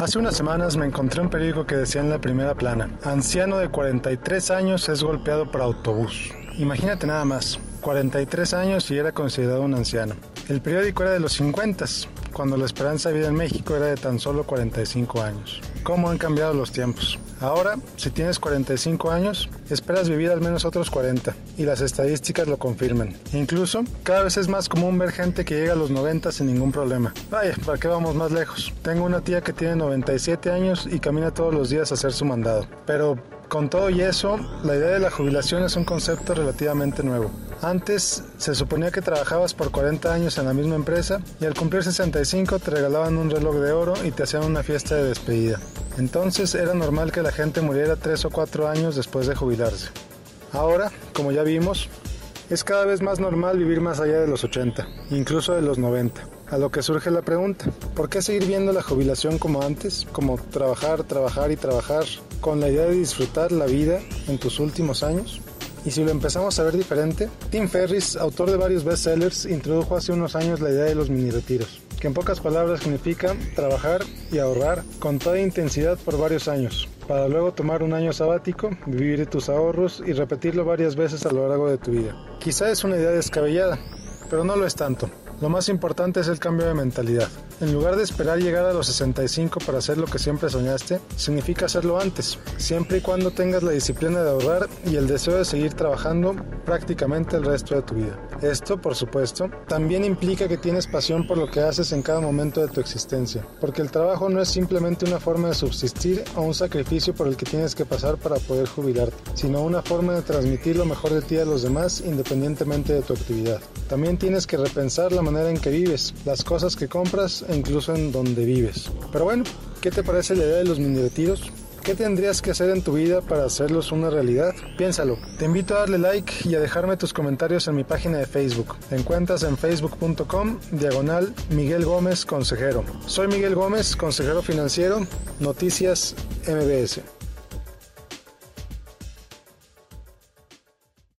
Hace unas semanas me encontré un periódico que decía en la primera plana, anciano de 43 años es golpeado por autobús. Imagínate nada más, 43 años y era considerado un anciano. El periódico era de los 50, cuando la esperanza de vida en México era de tan solo 45 años. ¿Cómo han cambiado los tiempos? Ahora, si tienes 45 años, esperas vivir al menos otros 40, y las estadísticas lo confirman. Incluso, cada vez es más común ver gente que llega a los 90 sin ningún problema. Vaya, ¿para qué vamos más lejos? Tengo una tía que tiene 97 años y camina todos los días a hacer su mandado. Pero con todo y eso, la idea de la jubilación es un concepto relativamente nuevo. Antes se suponía que trabajabas por 40 años en la misma empresa y al cumplir 65 te regalaban un reloj de oro y te hacían una fiesta de despedida. Entonces era normal que la gente muriera 3 o 4 años después de jubilarse. Ahora, como ya vimos, es cada vez más normal vivir más allá de los 80, incluso de los 90. A lo que surge la pregunta, ¿por qué seguir viendo la jubilación como antes? Como trabajar, trabajar y trabajar con la idea de disfrutar la vida en tus últimos años? Y si lo empezamos a ver diferente, Tim Ferris, autor de varios bestsellers, introdujo hace unos años la idea de los mini retiros, que en pocas palabras significa trabajar y ahorrar con toda intensidad por varios años, para luego tomar un año sabático, vivir tus ahorros y repetirlo varias veces a lo largo de tu vida. Quizá es una idea descabellada, pero no lo es tanto. Lo más importante es el cambio de mentalidad. En lugar de esperar llegar a los 65 para hacer lo que siempre soñaste, significa hacerlo antes, siempre y cuando tengas la disciplina de ahorrar y el deseo de seguir trabajando prácticamente el resto de tu vida. Esto, por supuesto, también implica que tienes pasión por lo que haces en cada momento de tu existencia, porque el trabajo no es simplemente una forma de subsistir o un sacrificio por el que tienes que pasar para poder jubilarte, sino una forma de transmitir lo mejor de ti a los demás independientemente de tu actividad. También tienes que repensar la manera en que vives, las cosas que compras e incluso en donde vives. Pero bueno, ¿qué te parece la idea de los mini retiros? ¿Qué tendrías que hacer en tu vida para hacerlos una realidad? Piénsalo. Te invito a darle like y a dejarme tus comentarios en mi página de Facebook. Te encuentras en facebook.com diagonal Miguel Gómez Consejero. Soy Miguel Gómez, consejero financiero, Noticias MBS.